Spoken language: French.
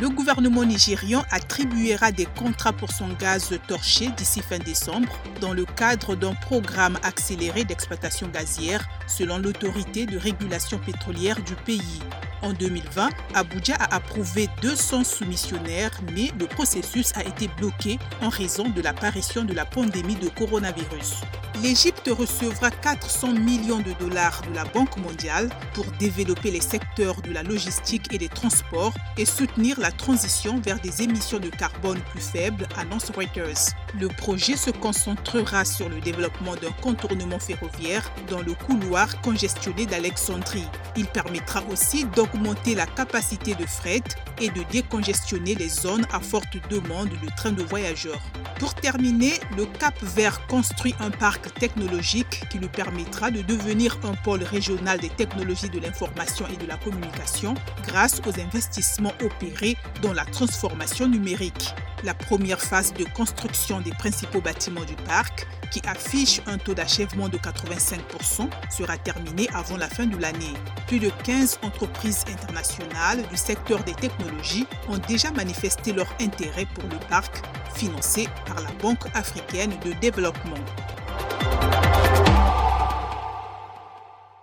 Le gouvernement nigérian attribuera des contrats pour son gaz torché d'ici fin décembre dans le cadre d'un programme accéléré d'exploitation gazière selon l'autorité de régulation pétrolière du pays. En 2020, Abuja a approuvé 200 soumissionnaires, mais le processus a été bloqué en raison de l'apparition de la pandémie de coronavirus. L'Égypte recevra 400 millions de dollars de la Banque mondiale pour développer les secteurs de la logistique et des transports et soutenir la transition vers des émissions de carbone plus faibles, annonce Reuters. Le projet se concentrera sur le développement d'un contournement ferroviaire dans le couloir congestionné d'Alexandrie. Il permettra aussi d'augmenter la capacité de fret et de décongestionner les zones à forte demande de trains de voyageurs. Pour terminer, le Cap Vert construit un parc technologique qui lui permettra de devenir un pôle régional des technologies de l'information et de la communication grâce aux investissements opérés dans la transformation numérique. La première phase de construction des principaux bâtiments du parc, qui affiche un taux d'achèvement de 85%, sera terminée avant la fin de l'année. Plus de 15 entreprises internationales du secteur des technologies ont déjà manifesté leur intérêt pour le parc financé par la Banque africaine de développement.